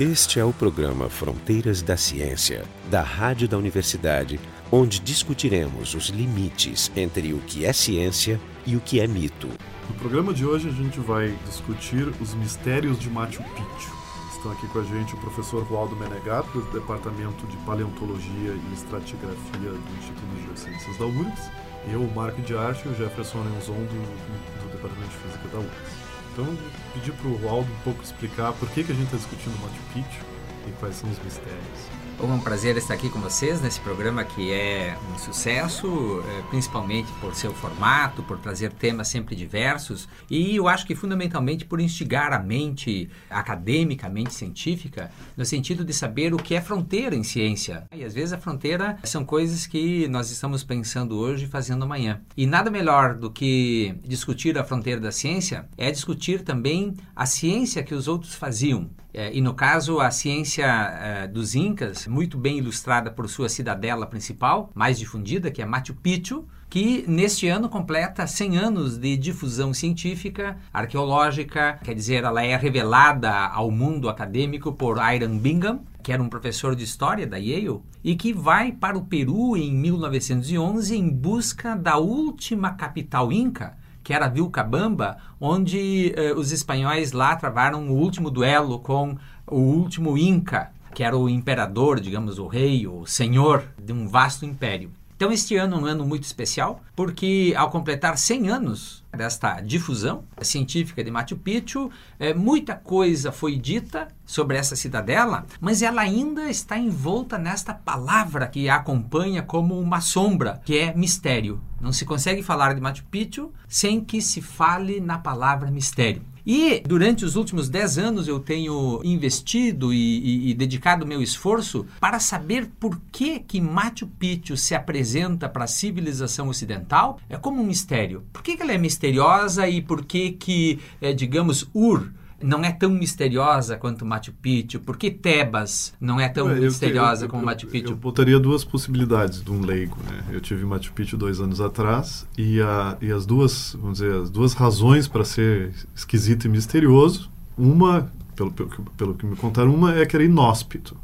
Este é o programa Fronteiras da Ciência, da Rádio da Universidade, onde discutiremos os limites entre o que é ciência e o que é mito. No programa de hoje a gente vai discutir os mistérios de Machu Picchu. Estão aqui com a gente o professor Waldo Menegato, do Departamento de Paleontologia e Estratigrafia do Instituto de Geociências da URGS, eu, o Marco de Arte e o Jefferson Lenzon, do, do Departamento de Física da URGS. Então, pedir para o Aldo um pouco explicar por que, que a gente está discutindo Machu Picchu e quais são os mistérios. É um prazer estar aqui com vocês nesse programa que é um sucesso, é, principalmente por seu formato, por trazer temas sempre diversos e eu acho que fundamentalmente por instigar a mente academicamente científica no sentido de saber o que é fronteira em ciência. E às vezes a fronteira são coisas que nós estamos pensando hoje e fazendo amanhã. E nada melhor do que discutir a fronteira da ciência é discutir também a ciência que os outros faziam. É, e no caso, a ciência é, dos Incas, muito bem ilustrada por sua cidadela principal, mais difundida, que é Machu Picchu, que neste ano completa 100 anos de difusão científica, arqueológica, quer dizer, ela é revelada ao mundo acadêmico por Iron Bingham, que era um professor de história da Yale, e que vai para o Peru em 1911 em busca da última capital inca, que era Vilcabamba, onde eh, os espanhóis lá travaram o último duelo com o último Inca, que era o imperador, digamos, o rei, o senhor de um vasto império. Então, este ano é um ano muito especial, porque ao completar 100 anos desta difusão científica de Machu Picchu, é, muita coisa foi dita sobre essa cidadela, mas ela ainda está envolta nesta palavra que a acompanha como uma sombra, que é mistério. Não se consegue falar de Machu Picchu sem que se fale na palavra mistério. E durante os últimos 10 anos eu tenho investido e, e, e, dedicado meu esforço para saber por que, que Machu Picchu se apresenta para a civilização ocidental é como um mistério. Por que, que ela é misteriosa e por que, que é, digamos, Ur não é tão misteriosa quanto Machu Picchu? Por que Tebas não é tão eu, misteriosa eu, eu, como Machu Picchu? Eu botaria duas possibilidades de um leigo. Né? Eu tive Machu Picchu dois anos atrás e, a, e as duas, vamos dizer, as duas razões para ser esquisito e misterioso, uma, pelo, pelo, pelo que me contaram, uma é que era inóspito.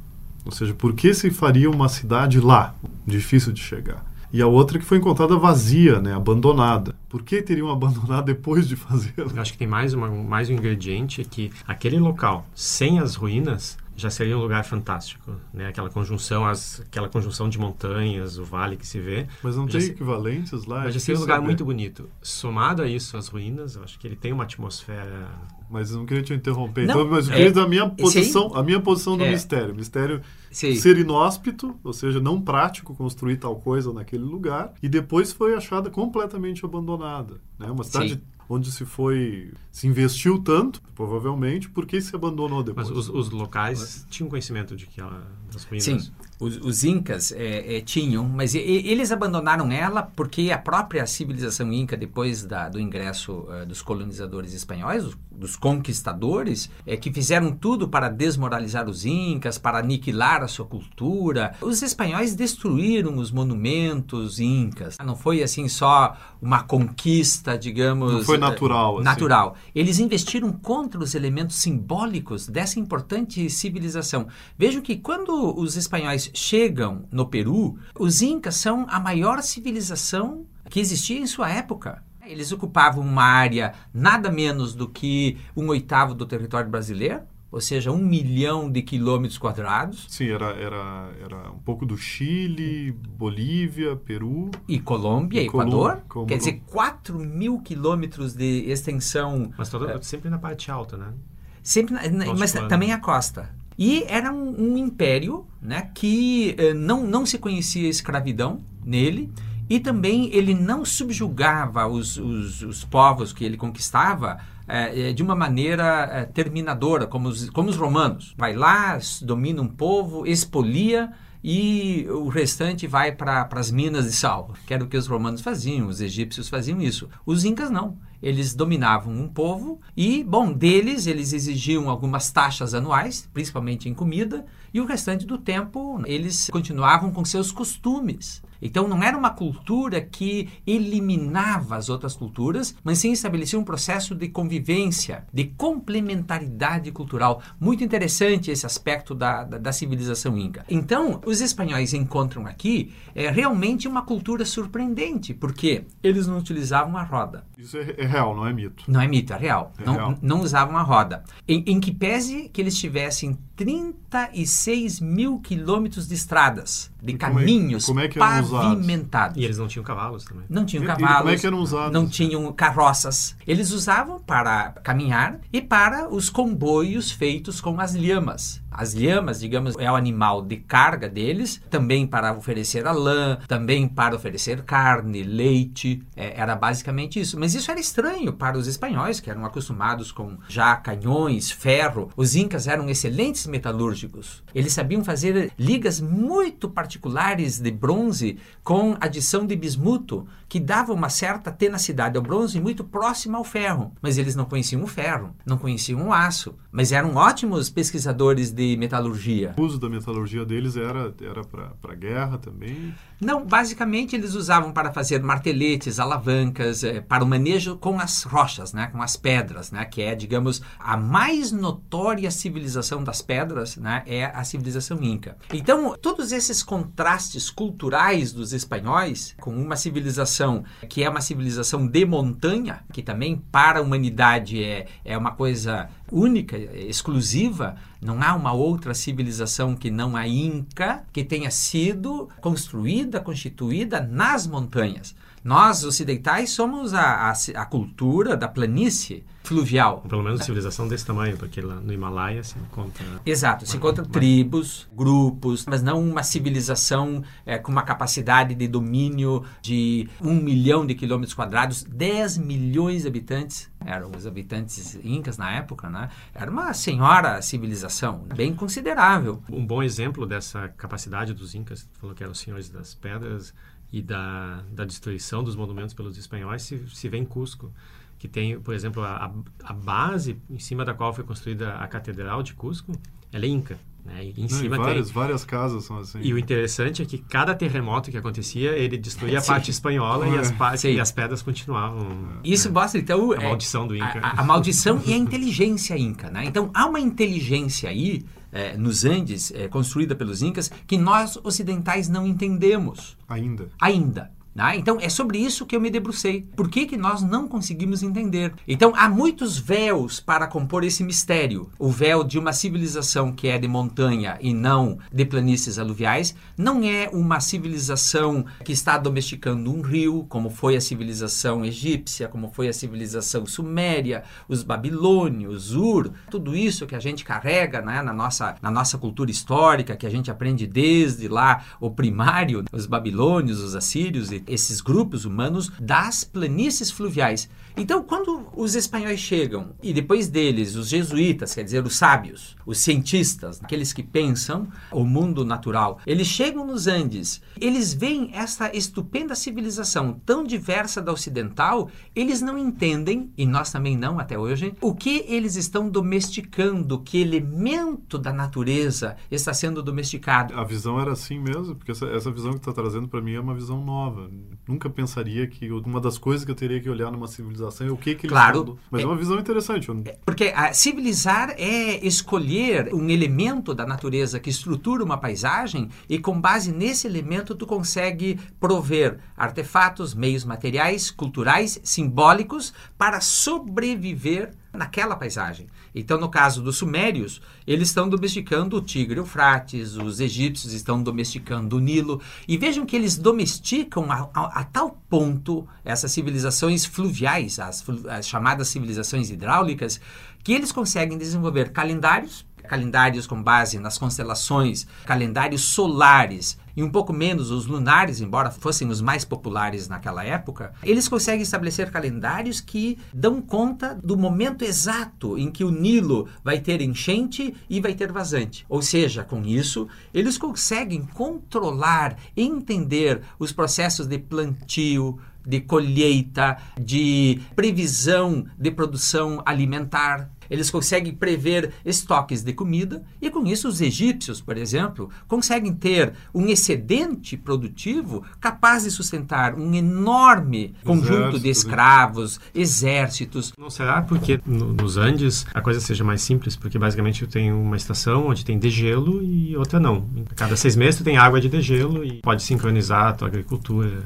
Ou seja, por que se faria uma cidade lá, difícil de chegar? E a outra que foi encontrada vazia, né, abandonada. Por que teriam abandonado depois de fazê-la? Acho que tem mais, uma, mais um ingrediente que aquele local, sem as ruínas, já seria um lugar fantástico, né? Aquela conjunção, as, aquela conjunção de montanhas, o vale que se vê. Mas não tem se... equivalentes lá? Mas já seria um lugar saber. muito bonito. Somado a isso, as ruínas, eu acho que ele tem uma atmosfera. Mas eu não queria te interromper. Não, então, mas eu queria é, da minha posição, a minha posição do é, mistério. Mistério Sim. ser inóspito, ou seja, não prático construir tal coisa naquele lugar, e depois foi achada completamente abandonada, né? Uma cidade Sim onde se foi se investiu tanto, provavelmente, porque se abandonou depois. Mas os, os locais tinham conhecimento de que ela das ruínas. Sim, os, os incas é, é, tinham, mas e, eles abandonaram ela porque a própria civilização inca, depois da, do ingresso uh, dos colonizadores espanhóis, dos, dos conquistadores, é, que fizeram tudo para desmoralizar os incas, para aniquilar a sua cultura. Os espanhóis destruíram os monumentos incas. Não foi assim só uma conquista, digamos. Não foi natural. Uh, natural. Assim. Eles investiram contra os elementos simbólicos dessa importante civilização. Vejam que quando os espanhóis chegam no Peru, os incas são a maior civilização que existia em sua época. Eles ocupavam uma área nada menos do que um oitavo do território brasileiro, ou seja, um milhão de quilômetros quadrados. Sim, era, era, era um pouco do Chile, Bolívia, Peru. E Colômbia, e Equador. Colômbia. Quer dizer, 4 mil quilômetros de extensão. Mas toda, é, sempre na parte alta, né? Sempre, na, mas também a costa. E era um, um império né, que eh, não, não se conhecia escravidão nele e também ele não subjugava os, os, os povos que ele conquistava eh, eh, de uma maneira terminadora, como os, como os romanos. Vai lá, domina um povo, expolia e o restante vai para as minas de sal, que era o que os romanos faziam, os egípcios faziam isso. Os incas não. Eles dominavam um povo e, bom, deles eles exigiam algumas taxas anuais, principalmente em comida, e o restante do tempo eles continuavam com seus costumes. Então não era uma cultura que eliminava as outras culturas, mas sim estabelecia um processo de convivência, de complementaridade cultural. Muito interessante esse aspecto da, da, da civilização inca. Então, os espanhóis encontram aqui é, realmente uma cultura surpreendente, porque eles não utilizavam a roda. Isso é, é real, não é mito. Não é mito, é real. É não, real. não usavam a roda. Em, em que pese que eles tivessem 36 mil quilômetros de estradas, de E como é- caminhos como é que eram? Pavimentados. E eles não tinham cavalos também. Não tinham E- e cavalos. como é que eram usados? Não tinham carroças. Eles usavam para caminhar e para os comboios feitos com as lhamas. As lhamas, digamos, é o animal de carga deles, também para oferecer a lã, também para oferecer carne, leite. É, era basicamente isso. Mas isso era estranho para os espanhóis, que eram acostumados com já canhões, ferro. Os incas eram excelentes metalúrgicos. Eles sabiam fazer ligas muito particulares de bronze com adição de bismuto, que dava uma certa tenacidade ao bronze muito próxima ao ferro. Mas eles não conheciam o ferro, não conheciam o aço, mas eram ótimos pesquisadores de metalurgia. O uso da metalurgia deles era, era para guerra também. Não, basicamente eles usavam para fazer marteletes, alavancas, eh, para o manejo com as rochas, né, com as pedras, né, que é, digamos, a mais notória civilização das pedras, né, é a civilização inca. Então, todos esses contrastes culturais dos espanhóis com uma civilização que é uma civilização de montanha, que também para a humanidade é, é uma coisa única, exclusiva, não há uma outra civilização que não a Inca que tenha sido construída, constituída nas montanhas. Nós, ocidentais, somos a, a, a cultura da planície fluvial. Ou pelo menos civilização desse tamanho, porque lá no Himalaia se encontra. Exato, se encontram mas- tribos, grupos, mas não uma civilização eh, com uma capacidade de domínio de um milhão de quilômetros quadrados, 10 milhões de habitantes, eram os habitantes incas na época, né? Era uma senhora civilização, bem considerável. Um bom exemplo dessa capacidade dos Incas, falou que eram os senhores das pedras e da, da destruição dos monumentos pelos espanhóis, se, se vê em Cusco, que tem, por exemplo, a, a base em cima da qual foi construída a Catedral de Cusco, ela é Inca. Né? E em Não, e cima várias, tem... várias casas são assim. E o interessante é que cada terremoto que acontecia, ele destruía a parte espanhola e, as pa- Sim. e as pedras continuavam. Isso né? mostra, então... A maldição do Inca. A, a- a maldição e a inteligência inca, né? Então, há uma inteligência aí, eh, nos Andes, eh, construída pelos incas, que nós ocidentais não entendemos Ainda. ainda. Né? Então, é sobre isso que eu me debrucei. Por que, que nós não conseguimos entender? Então, há muitos véus para compor esse mistério. O véu de uma civilização que é de montanha e não de planícies aluviais não é uma civilização que está domesticando um rio, como foi a civilização egípcia, como foi a civilização suméria, os babilônios, Ur, tudo isso que a gente carrega né, na, nossa, na nossa cultura histórica, que a gente aprende desde lá o primário, os babilônios, os assírios, e esses grupos humanos das planícies fluviais. Então, quando os espanhóis chegam, e depois deles os jesuítas, quer dizer, os sábios, os cientistas, aqueles que pensam o mundo natural, eles chegam nos Andes, eles veem essa estupenda civilização tão diversa da ocidental, eles não entendem, e nós também não até hoje, o que eles estão domesticando, que elemento da natureza está sendo domesticado. A visão era assim mesmo, porque essa, essa visão que está trazendo para mim é uma visão nova. Nunca pensaria que uma das coisas que eu teria que olhar numa civilização é o que, que eles Claro. estão- Mas é, É- uma visão interessante. Eu- Porque civilizar é escolher um elemento da natureza que estrutura uma paisagem e com base nesse elemento tu consegue prover artefatos, meios materiais, culturais, simbólicos para sobreviver naquela paisagem. Então, no caso dos sumérios, eles estão domesticando o Tigre Eufrates, os egípcios estão domesticando o Nilo. E vejam que eles domesticam a, a- a tal ponto essas civilizações fluviais, as, as chamadas civilizações hidráulicas, que eles conseguem desenvolver calendários, calendários com base nas constelações, calendários solares e um pouco menos os lunares, embora fossem os mais populares naquela época, eles conseguem estabelecer calendários que dão conta do momento exato em que o Nilo vai ter enchente e vai ter vazante. Ou seja, com isso, eles conseguem controlar, entender os processos de plantio, de colheita, de previsão de produção alimentar. Eles conseguem prever estoques de comida e com isso os egípcios, por exemplo, conseguem ter um excedente produtivo capaz de sustentar um enorme conjunto de né? escravos, exércitos. Não será porque no- nos Andes a coisa seja mais simples? Porque basicamente tu tem uma estação onde tem degelo e outra não. Cada seis meses tu tem água de degelo e pode sincronizar a tua agricultura.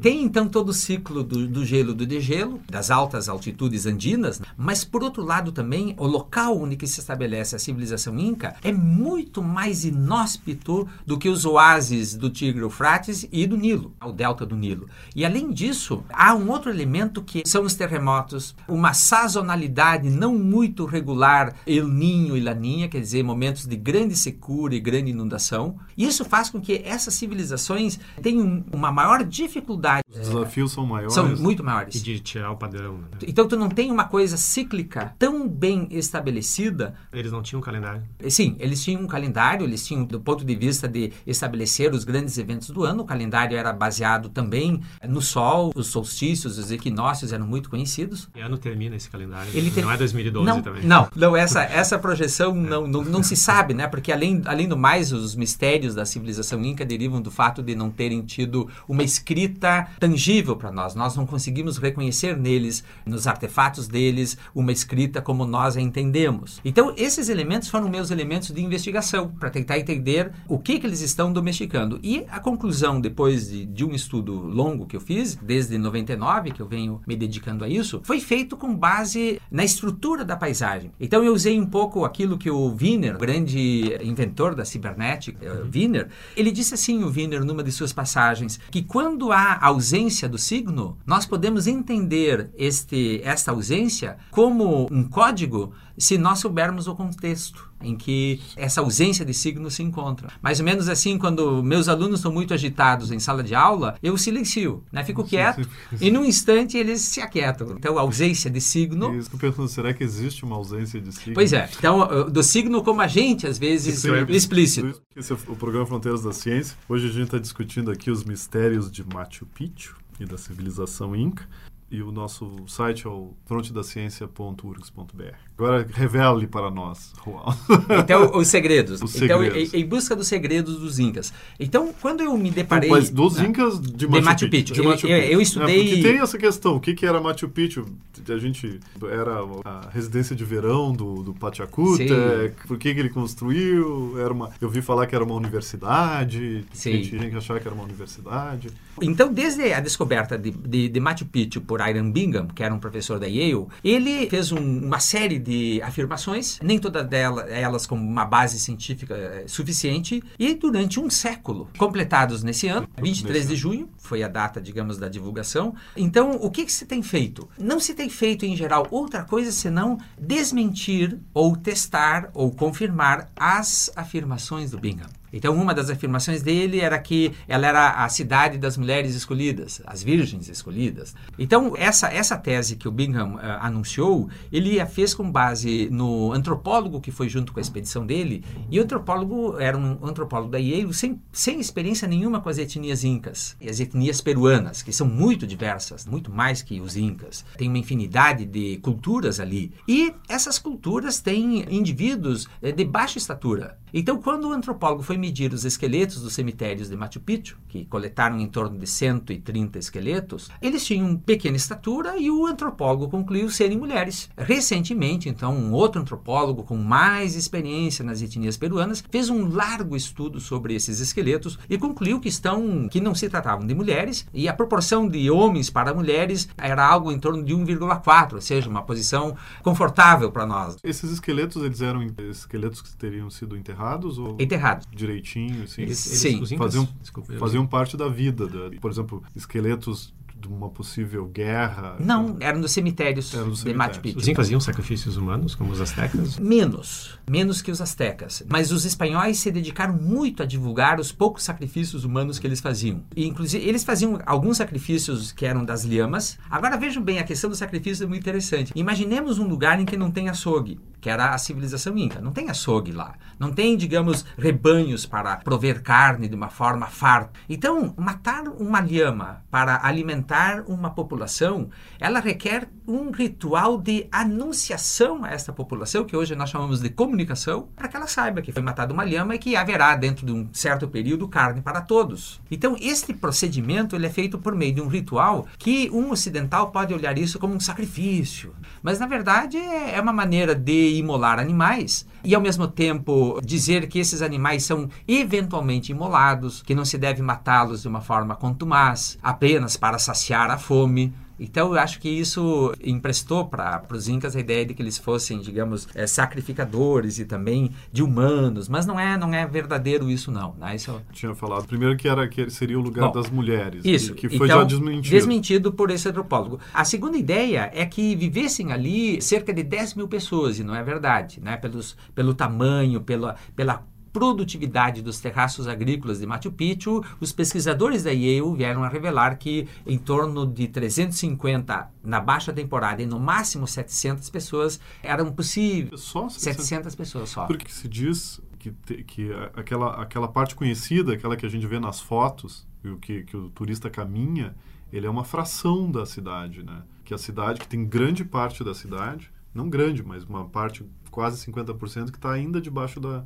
Tem então todo o ciclo do, do gelo do degelo, das altas altitudes andinas, mas por outro lado também o local onde se estabelece a civilização inca é muito mais inóspito do que os oásis do Tigre Eufrates e do Nilo, o delta do Nilo. E além disso, há um outro elemento que são os terremotos, uma sazonalidade não muito regular, El Ninho e Laninha, quer dizer, momentos de grande secura e grande inundação. Isso faz com que essas civilizações tenham uma maior dificuldade Os desafios são maiores. são muito E maiores. de tirar o padrão. né? Então tu não tem uma coisa cíclica tão bem estabelecida. Eles não tinham calendário. Sim, eles tinham um calendário, eles tinham do ponto de vista de estabelecer os grandes eventos do ano, o calendário era baseado também no sol, os solstícios, os equinócios eram muito conhecidos. Que ano termina esse calendário? Ele tem- Não é 2012 não, também. Não, não essa, essa projeção não, não, não se sabe, né? Porque além, além do mais, os mistérios da civilização inca derivam do fato de não terem tido uma escrita tangível para nós. Nós não conseguimos reconhecer neles, nos artefatos deles, uma escrita como nós a entendemos. Então, esses elementos foram meus elementos de investigação para tentar entender o que, que eles estão domesticando. E a conclusão, depois de, de um estudo longo que eu fiz, desde 99, que eu venho me dedicando a isso, foi feito com base na estrutura da paisagem. Então eu usei um pouco aquilo que o Wiener, o grande inventor da cibernética, eh, Wiener, ele disse assim, o Wiener, numa de suas passagens, que quando há ausência do signo, nós podemos entender este, esta ausência como um código se nós soubermos o contexto em que essa ausência de signo se encontra. Mais ou menos assim, quando meus alunos estão muito agitados em sala de aula, eu silencio, né? fico quieto e num instante eles se aquietam. Então, a ausência de signo. E isso que eu pensando, será que existe uma ausência de signo? Pois é. Então, do signo como agente, às vezes, Sim, é explícito. Esse é o programa Fronteiras da Ciência. Hoje a gente está discutindo aqui os mistérios de Machu Picchu e da civilização Inca. E o nosso site é o frontedaciencia.urgs.br. Agora revele para nós, Juan. Então, os segredos. Os então, segredos. Em, em busca dos segredos dos incas. Então, quando eu me deparei... Mas dos né? Incas de De Machu, Machu Picchu. Picchu. Eu- eu- eu estudei- É, porque tem essa questão. O que, que era Machu Picchu? A gente... Era a residência de verão do, do Pachacuta. É, Por que, que ele construiu? Era uma, eu vi falar que era uma universidade. Sim. Gente, tinha que achar que era uma universidade. Então, desde a descoberta de, de, de Machu Picchu por Iron Bingham, que era um professor da Yale, ele fez um- uma série de afirmações, nem todas dela- elas com uma base científica eh, suficiente, e durante um século, completados nesse ano, 23 Nesse de junho, foi a data, digamos, da divulgação. Então, o que, que se tem feito? Não se tem feito, em geral, outra coisa senão desmentir ou testar ou confirmar as afirmações do Bingham. Então, uma das afirmações dele era que ela era a cidade das mulheres escolhidas, as virgens escolhidas. Então, essa, essa tese que o Bingham eh, anunciou, ele a fez com base no antropólogo que foi junto com a expedição dele, e o antropólogo era um antropólogo da Yale sem, sem experiência nenhuma com as etnias incas e as etnias peruanas, que são muito diversas, muito mais que os incas. Tem uma infinidade de culturas ali. E essas culturas têm indivíduos eh, de baixa estatura. Então, quando o antropólogo foi medir os esqueletos dos cemitérios de Machu Picchu, que coletaram em torno de 130 esqueletos, eles tinham pequena estatura e o antropólogo concluiu serem mulheres. Recentemente, então, um outro antropólogo com mais experiência nas etnias peruanas fez um largo estudo sobre esses esqueletos e concluiu que estão que não se tratavam de mulheres e a proporção de homens para mulheres era algo em torno de 1,4, ou seja, uma posição confortável para nós. Esses esqueletos, eles eram esqueletos que teriam sido enterrados ou Enterrados. Direitinho, assim? Eles, eles, Sim. os incas- Faziam- desculpa, faziam parte da vida. da- por exemplo, esqueletos de uma possível guerra. Não, eram dos cemitérios Eram dos de Machu. Picchu. Os incas faziam sacrifícios humanos, como os astecas? Menos, menos que os astecas. Mas os espanhóis se dedicaram muito a divulgar os poucos sacrifícios humanos que eles faziam. E, inclusive, eles faziam alguns sacrifícios que eram das lhamas. Agora vejam bem, a questão do sacrifício é muito interessante. Imaginemos um lugar em que não tem açougue. Que era a civilização inca. Não tem açougue lá, não tem, digamos, rebanhos para prover carne de uma forma farta. Então, matar uma lhama para alimentar uma população, ela requer um ritual de anunciação a esta população, que hoje nós chamamos de comunicação, para que ela saiba que foi matada uma lhama e que haverá, dentro de um certo período, carne para todos. Então, este procedimento ele é feito por meio de um ritual que um ocidental pode olhar isso como um sacrifício. Mas, na verdade, é uma maneira de imolar animais e, ao mesmo tempo, dizer que esses animais são eventualmente imolados, que não se deve matá-los de uma forma contumaz, apenas para saciar a fome. Então, eu acho que isso emprestou para os incas a ideia de que eles fossem, digamos, é, sacrificadores e também de humanos, mas não é, não é verdadeiro isso não. Né? Isso... Tinha falado primeiro que era que seria o lugar Bom, das mulheres, isso, que foi então, já desmentido. Desmentido por esse antropólogo. A segunda ideia é que vivessem ali cerca de 10 mil pessoas, e não é verdade, né? Pelos, pelo tamanho, pela, pela produtividade dos terraços agrícolas de Machu Picchu, os pesquisadores da Yale vieram a revelar que em torno de 350 na baixa temporada e no máximo 700 pessoas eram possíveis. Só 700, 700 pessoas só. Porque se diz que, te, que aquela, aquela parte conhecida, aquela que a gente vê nas fotos, o que, que o turista caminha, ele é uma fração da cidade, né? Que a cidade, que tem grande parte da cidade, não grande, mas uma parte quase 50% que está ainda debaixo da,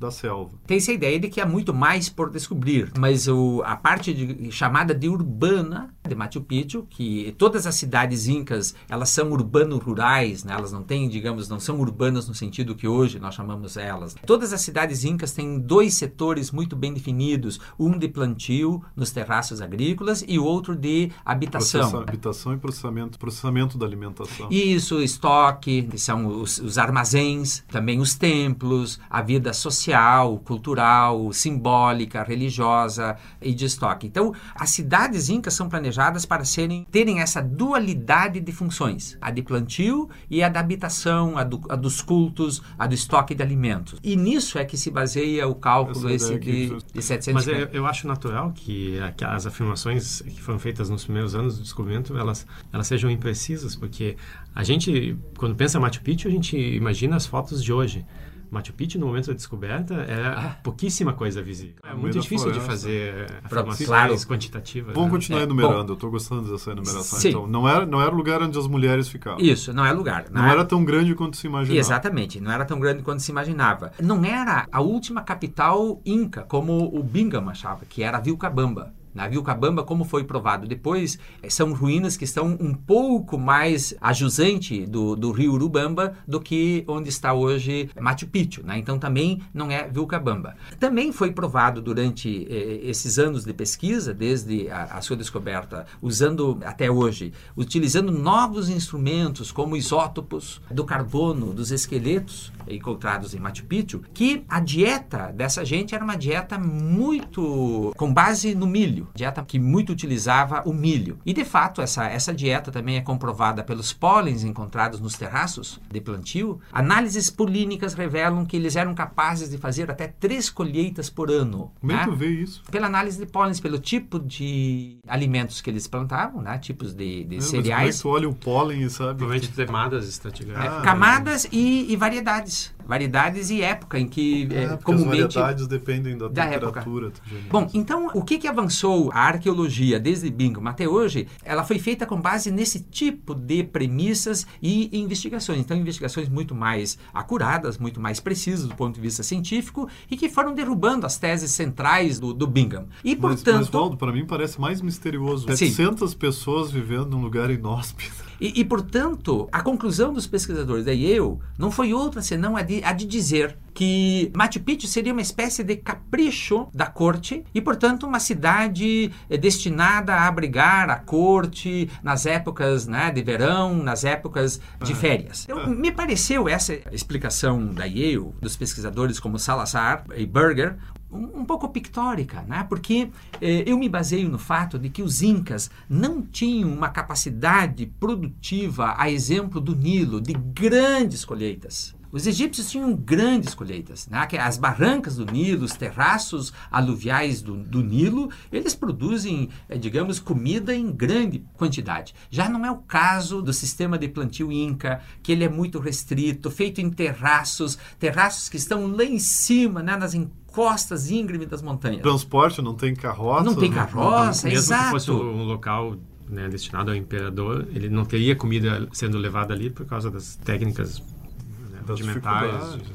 da selva. Tem essa ideia de que há muito mais por descobrir, mas o, a parte de, chamada de urbana de Machu Picchu, que todas as cidades incas, elas são urbano-rurais, né? elas não têm, digamos, não são urbanas no sentido que hoje nós chamamos elas. Todas as cidades incas têm dois setores muito bem definidos, um de plantio nos terraços agrícolas e o outro de habitação. Processa, habitação e processamento, processamento da alimentação. Isso, estoque, que são os, os armazéns, também os templos, a vida social social, cultural, simbólica, religiosa e de estoque. Então, as cidades incas são planejadas para serem, terem essa dualidade de funções, a de plantio e a da habitação, a, do, a dos cultos, a do estoque de alimentos. E nisso é que se baseia o cálculo esse de, de 750. Mas eu, eu, acho natural que, que as afirmações que foram feitas nos primeiros anos do descobrimento, elas, elas sejam imprecisas, porque a gente, quando pensa em Machu Picchu, a gente imagina as fotos de hoje. Machu Picchu, no momento da descoberta, é ah. pouquíssima coisa visível. É muito difícil de fazer afirmações claro. quantitativas. Vamos né? continuar é, enumerando, bom, eu estou gostando dessa enumeração. Sim. Então, não era, não era o lugar onde as mulheres ficavam. Isso, não é lugar. Não, não era, era tão grande quanto se imaginava. Exatamente, não era tão grande quanto se imaginava. Não era a última capital inca, como o Bingham achava, que era Vilcabamba. Na Vilcabamba, como foi provado depois, eh, são ruínas que estão um pouco mais a jusante do, do rio Urubamba do que onde está hoje Machu Picchu. Né? Então também não é Vilcabamba. Também foi provado durante eh, esses anos de pesquisa, desde a, a, sua descoberta, usando até hoje, utilizando novos instrumentos como isótopos do carbono, dos esqueletos encontrados em Machu Picchu, que a dieta dessa gente era uma dieta muito com base no milho milho, dieta que muito utilizava o milho. E de fato, essa, essa dieta também é comprovada pelos pólens encontrados nos terraços de plantio. Análises polínicas revelam que eles eram capazes de fazer até três colheitas por ano. Como é que né? vê isso? Pela análise de pólens, pelo tipo de alimentos que eles plantavam, né? tipos de, de é, cereais. Mas como é que tu olha o pólen e sabe? Provavelmente camadas estratigráficas. É, camadas e, e variedades variedades e época em que é, é comumente as variedades dependem da, da temperatura. Bom, então o que que avançou a arqueologia desde Bingham até hoje? Ela foi feita com base nesse tipo de premissas e investigações. Então investigações muito mais acuradas, muito mais precisas do ponto de vista científico e que foram derrubando as teses centrais do, do Bingham. E mas, portanto, mas Valdo, para mim parece mais misterioso. 700 Sim. pessoas vivendo num lugar inóspito. E, e, portanto, a conclusão dos pesquisadores da Yale não foi outra senão a de, a de dizer que Machu Picchu seria uma espécie de capricho da corte e, portanto, uma cidade eh, destinada a abrigar a corte nas épocas né, de verão, nas épocas de ah. férias. Então, me pareceu essa explicação da Yale, dos pesquisadores como Salazar e Berger, um, um, pouco pictórica, né? porque eh, eu me baseio no fato de que os incas não tinham uma capacidade produtiva, a exemplo do Nilo, de grandes colheitas. Os egípcios tinham grandes colheitas. Né? As barrancas do Nilo, os terraços aluviais do, do Nilo, eles produzem, eh, digamos, comida em grande quantidade. Já não é o caso do sistema de plantio inca, que ele é muito restrito, feito em terraços, terraços que estão lá em cima, né, nas encostas íngremes das montanhas. Transporte, não tem carroça. Não tem carroça, Mesmo exato. que fosse um local né, destinado ao imperador, ele não teria comida sendo levada ali por causa das técnicas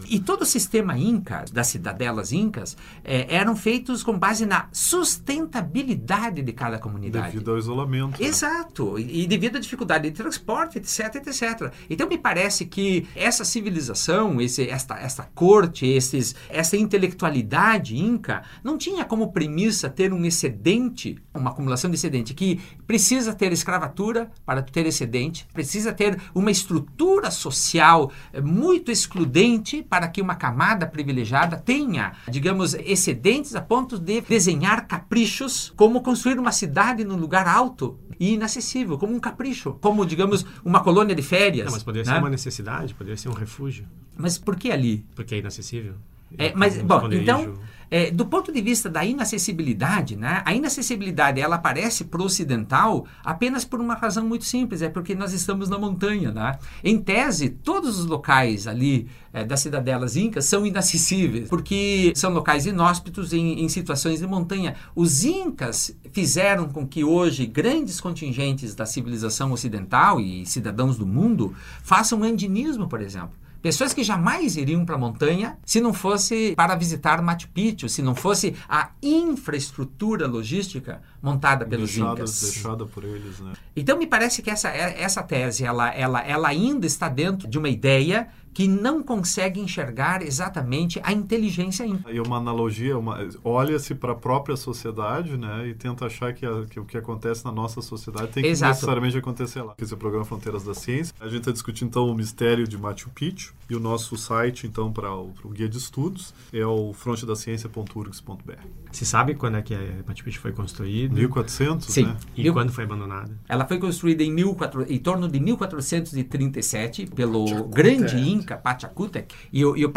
E todo o sistema inca, das cidadelas incas, eh, eram feitos com base na sustentabilidade de cada comunidade. Devido ao isolamento. né? Exato, e e devido à dificuldade de transporte, etc, etc. Então me parece que essa civilização, esse, esta, esta corte, esses, essa intelectualidade inca, não tinha como premissa ter um excedente, uma acumulação de excedente, que precisa ter escravatura para ter excedente, precisa ter uma estrutura social eh, muito excludente para que uma camada privilegiada tenha, digamos, excedentes a ponto de desenhar caprichos, como construir uma cidade num lugar alto e inacessível, como um capricho, como, digamos, uma colônia de férias. Não, mas poderia né? ser uma necessidade, poderia ser um refúgio, Mas por que ali? porque é inacessível. É, mas, bom, esconderijo- então, é, do ponto de vista da inacessibilidade, né, a inacessibilidade ela aparece para o ocidental apenas por uma razão muito simples, é porque nós estamos na montanha. Né? Em tese, todos os locais ali é, das cidadelas incas são inacessíveis, porque são locais inóspitos em, em situações de montanha. Os incas fizeram com que hoje grandes contingentes da civilização ocidental e cidadãos do mundo façam andinismo, por exemplo. Pessoas que jamais iriam para a montanha se não fosse para visitar Machu Picchu, se não fosse a infraestrutura logística montada pelos deixada, incas. deixada por eles, né? Então me parece que essa, essa tese ela, ela, ela ainda está dentro de uma ideia que não consegue enxergar exatamente a inteligência inca. E uma analogia, uma, olha-se para a própria sociedade, né, e tenta achar que, a- que o que acontece na nossa sociedade tem que Exato. necessariamente acontecer lá. Esse é o programa Fronteiras da Ciência. A gente está discutindo então o mistério de Machu Picchu e o nosso site então para o, para o guia de estudos é o frontedaciencia.urgs.br. Se sabe quando é que a Machu Picchu foi construído 1400, Sim. né? e Mil- quando foi abandonada? Ela foi construída em, 1400 em torno de 1437 pelo grande Inca Pachacútec. E o, e o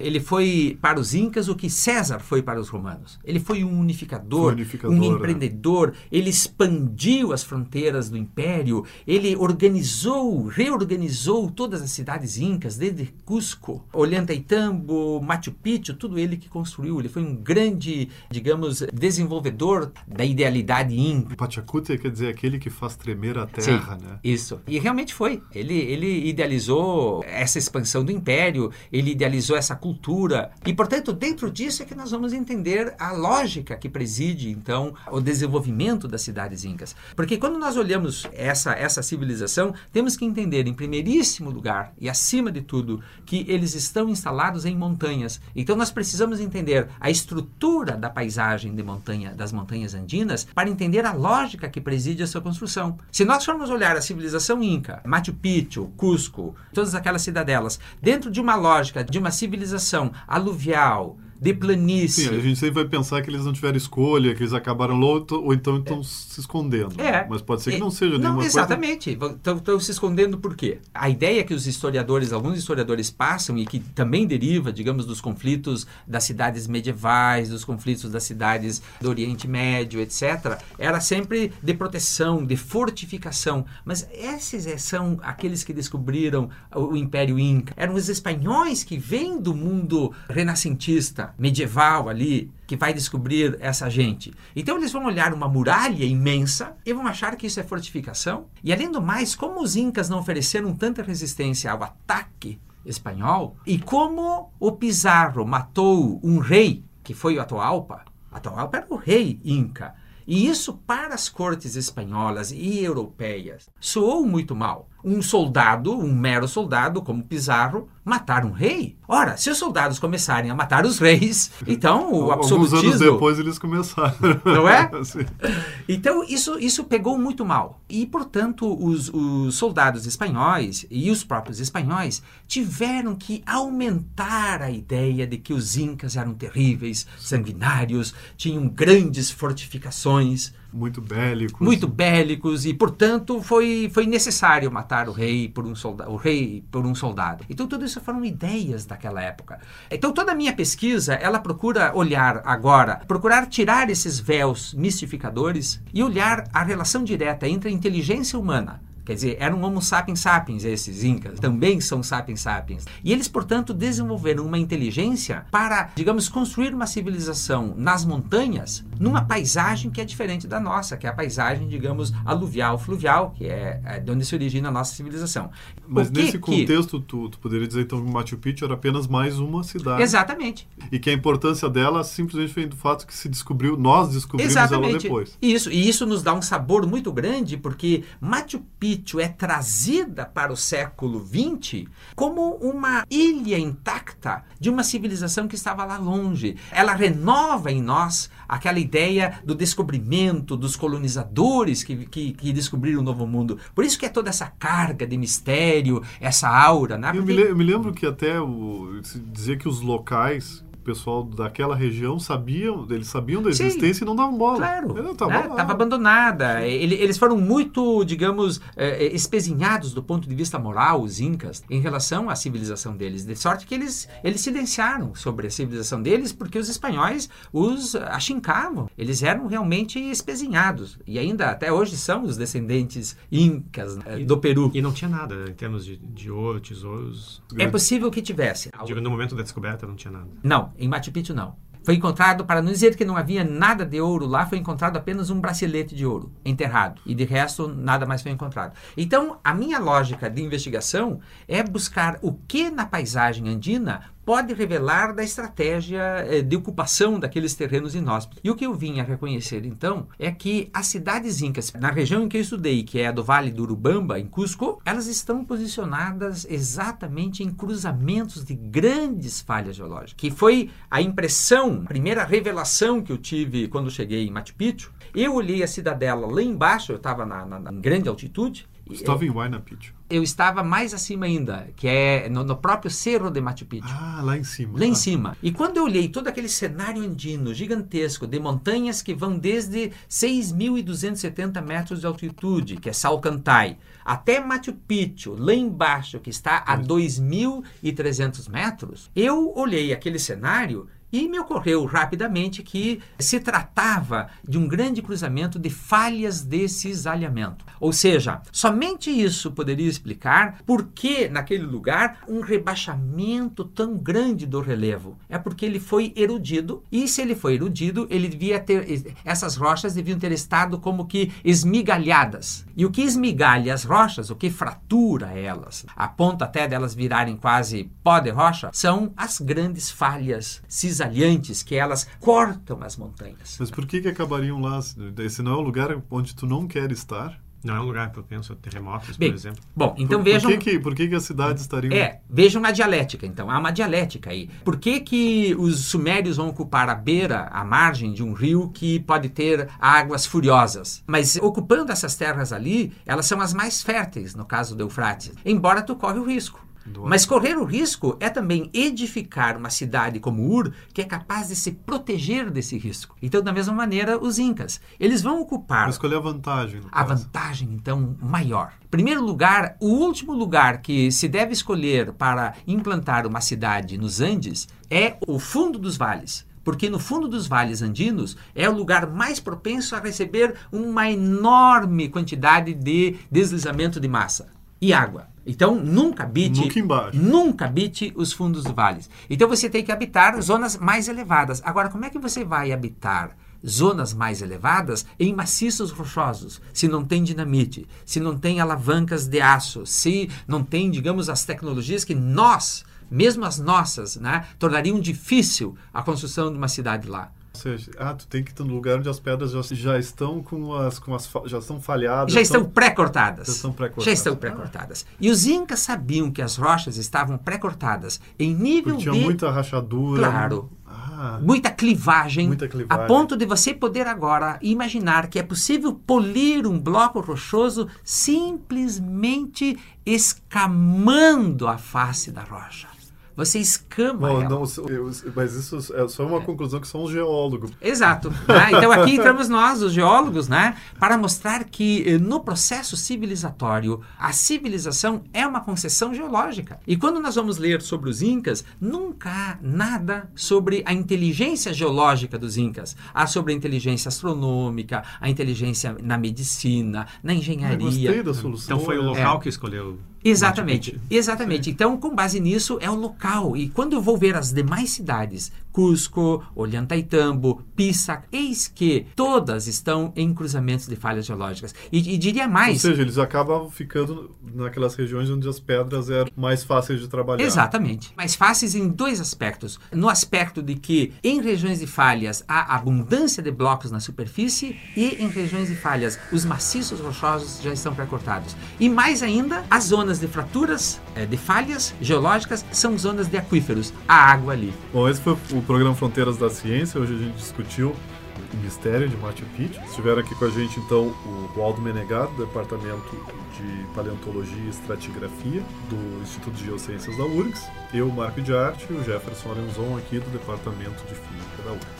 ele foi para os Incas o que César foi para os romanos. Ele foi um unificador, unificador, um né? empreendedor. Ele expandiu as fronteiras do império. Ele organizou, reorganizou todas as cidades incas, desde Cusco, Ollantaytambo, Machu Picchu, tudo ele que construiu. Ele foi um grande, digamos, desenvolvedor da idealidade inca. Pachacute quer dizer aquele que faz tremer a terra, Sim, né? Isso. E realmente foi. Ele, ele idealizou essa expansão do império, ele idealizou essa cultura. E, portanto, dentro disso é que nós vamos entender a lógica que preside, então, o desenvolvimento das cidades incas. Porque quando nós olhamos essa, essa civilização, temos que entender, em primeiríssimo lugar e acima de tudo, que eles estão instalados em montanhas. Então, nós precisamos entender a estrutura da paisagem de montanha, das montanhas andinas para entender a lógica que preside a sua construção. Se nós formos olhar a civilização inca, Machu Picchu, Cusco, todas aquelas cidadelas, dentro de uma lógica de uma civilização aluvial, de planície, Sim, a gente sempre vai pensar que eles não tiveram escolha, que eles acabaram louco, ou então estão se escondendo. É. Mas pode ser que É, não seja Não, nenhuma exatamente. Estão se escondendo por quê? A ideia que os historiadores, alguns historiadores passam e que também deriva, digamos, dos conflitos das cidades medievais, dos conflitos das cidades do Oriente Médio, etc., era sempre de proteção, de fortificação. Mas esses é- são aqueles que descobriram o Império Inca. Eram os espanhóis que vêm do mundo renascentista, medieval ali, que vai descobrir essa gente. Então eles vão olhar uma muralha imensa e vão achar que isso é fortificação. E além do mais, como os incas não ofereceram tanta resistência ao ataque espanhol e como o Pizarro matou um rei, que foi o Atahualpa, Atahualpa era o rei inca. E isso para as cortes espanholas e europeias soou muito mal. Um soldado, um mero soldado como Pizarro, matar um rei? Ora, se os soldados começarem a matar os reis, então o Alguns absolutismo anos depois eles começaram. Não é? Sim. Então, isso, isso pegou muito mal. E, portanto, os, os soldados espanhóis e os próprios espanhóis tiveram que aumentar a ideia de que os incas eram terríveis, sanguinários, tinham grandes fortificações. Muito bélicos. Muito bélicos e, portanto, foi, foi necessário matar o rei por um soldado, o rei por um soldado. Então tudo isso foram ideias daquela época. Então toda a minha pesquisa, ela procura olhar agora, procurar tirar esses véus mistificadores e olhar a relação direta entre a inteligência humana Quer dizer, eram Homo sapiens sapiens esses incas, também são sapiens sapiens. E eles, portanto, desenvolveram uma inteligência para, digamos, construir uma civilização nas montanhas, numa paisagem que é diferente da nossa, que é a paisagem, digamos, aluvial, fluvial, que é, é de onde se origina a nossa civilização. Mas nesse contexto, tu, tu, poderia dizer então que Machu Picchu era apenas mais uma cidade. Exatamente. E que a importância dela simplesmente vem do fato que se descobriu, nós descobrimos Exatamente. ela depois. Isso, e isso nos dá um sabor muito grande, porque Machu Picchu é trazida para o século XX como uma ilha intacta de uma civilização que estava lá longe. Ela renova em nós aquela ideia do descobrimento dos colonizadores que, que, que descobriram o Novo Mundo. Por isso que é toda essa carga de mistério, essa aura. Né? Eu, me, eu me lembro que até o, dizer que os locais pessoal daquela região sabiam, eles sabiam da existência Sim, e não davam bola. Claro. Estava né? abandonada. Eles foram muito, digamos, é, é, espezinhados do ponto de vista moral, os incas, em relação à civilização deles. De sorte que eles, eles silenciaram sobre a civilização deles porque os espanhóis os achincavam. Eles eram realmente espezinhados. E ainda até hoje são os descendentes incas né, do Peru. E não tinha nada em termos de, de ouro, tesouros. É possível que tivesse. Digo, no momento da descoberta não tinha nada. Não, em Machu Picchu não. Foi encontrado, para não dizer que não havia nada de ouro lá, foi encontrado apenas um bracelete de ouro enterrado. E de resto, nada mais foi encontrado. Então, a minha lógica de investigação é buscar o que na paisagem andina pode revelar da estratégia eh, de ocupação daqueles terrenos inóspitos. E o que eu vim a reconhecer então é que as cidades incas, na região em que eu estudei, que é a do Vale do Urubamba, em Cusco, elas estão posicionadas exatamente em cruzamentos de grandes falhas geológicas, que foi a impressão, a primeira revelação que eu tive quando cheguei em Machu Picchu. Eu olhei a cidadela lá embaixo, eu estava na, na, na grande altitude, Estava em Huayna Picchu. Eu estava mais acima ainda, que é no, no, próprio Cerro de Machu Picchu. Ah, lá em cima. Lá em cima. E quando eu olhei todo aquele cenário andino gigantesco de montanhas que vão desde 6.270 metros de altitude, que é Salcantay, até Machu Picchu, lá embaixo, que está a 2.300 metros, eu olhei aquele cenário e me ocorreu rapidamente que se tratava de um grande cruzamento de falhas de cisalhamento. Ou seja, somente isso poderia explicar por que naquele lugar um rebaixamento tão grande do relevo. É porque ele foi erudido e se ele foi erudido, ele devia ter essas rochas deviam ter estado como que esmigalhadas. E o que esmigalha as rochas, o que fratura elas, a ponto até delas virarem quase pó de rocha, são as grandes falhas cisalhantes que elas cortam as montanhas. Mas por que, que acabariam lá? Esse não é um lugar onde tu não quer estar? Não é um lugar propenso a terremotos, Bem, por exemplo. Bom, então por, vejam... Por que, que, por que, que as cidades estariam... É, vejam a dialética, então. Há uma dialética aí. Por que, que os sumérios vão ocupar a beira, a margem de um rio que pode ter águas furiosas? Mas ocupando essas terras ali, elas são as mais férteis, no caso do Eufrates. Embora tu corre o risco. Mas correr o risco é também edificar uma cidade como Ur que é capaz de se proteger desse risco. Então, da mesma maneira, os incas, eles vão ocupar. Mas escolher a vantagem. A caso. vantagem, então, maior. Primeiro lugar, o último lugar que se deve escolher para implantar uma cidade nos Andes é o fundo dos vales porque no fundo dos vales andinos é o lugar mais propenso a receber uma enorme quantidade de deslizamento de massa e água. Então, nunca habite, nunca, nunca habite os fundos dos vales. Então, você tem que habitar zonas mais elevadas. Agora, como é que você vai habitar zonas mais elevadas em maciços rochosos, se não tem dinamite, se não tem alavancas de aço, se não tem, digamos, as tecnologias que nós, mesmo as nossas, né, tornariam difícil a construção de uma cidade lá? Seja, ah, tu tem que estar no lugar onde as pedras já, já estão com as, com as já estão falhadas. Já estão pré-cortadas. Já estão pré-cortadas. Já estão pré-cortadas. Ah. E os incas sabiam que as rochas estavam pré-cortadas em nível Porque tinha de muita rachadura. Claro. Ah. Muita clivagem, muita clivagem, a ponto de você poder agora imaginar que é possível polir um bloco rochoso simplesmente escamando a face da rocha você escama Bom, não, eu- mas isso é só uma conclusão que só um geólogo. Exato. né? Então aqui entramos nós, os geólogos, né, para mostrar que eh, no processo civilizatório a civilização é uma concessão geológica. E quando nós vamos ler sobre os incas, nunca há nada sobre a inteligência geológica dos incas. Há sobre a inteligência astronômica, a inteligência na medicina, na Ah, engenharia. gostei da solução. Então foi o é. local que escolheu. Exatamente, Picchu. exatamente. Então, com base nisso, é o local. E quando eu vou ver as demais cidades, Cusco, Ollantaytambo, Pisac, eis que todas estão em cruzamentos de falhas geológicas. E, e diria Ou mais. seja, eles acabavam ficando naquelas regiões onde as pedras eram mais fáceis de trabalhar. Exatamente. Mais fáceis em dois aspectos. No aspecto de que em regiões de falhas há abundância de blocos na superfície e em regiões de falhas os maciços rochosos já estão pré-cortados. E mais ainda, as zonas de fraturas, eh, de falhas geológicas, são zonas de aquíferos. A água ali. Bom, esse foi o programa Fronteiras da Ciência. Hoje a gente discutiu o mistério de Machu Picchu. Estiveram aqui com a gente, então, o Waldo Menegado, do Departamento de Paleontologia e Estratigrafia do Instituto de Geociências da URGS. Eu, Marco de Arte, e o Jefferson Arenzon, aqui do Departamento de Física da URGS.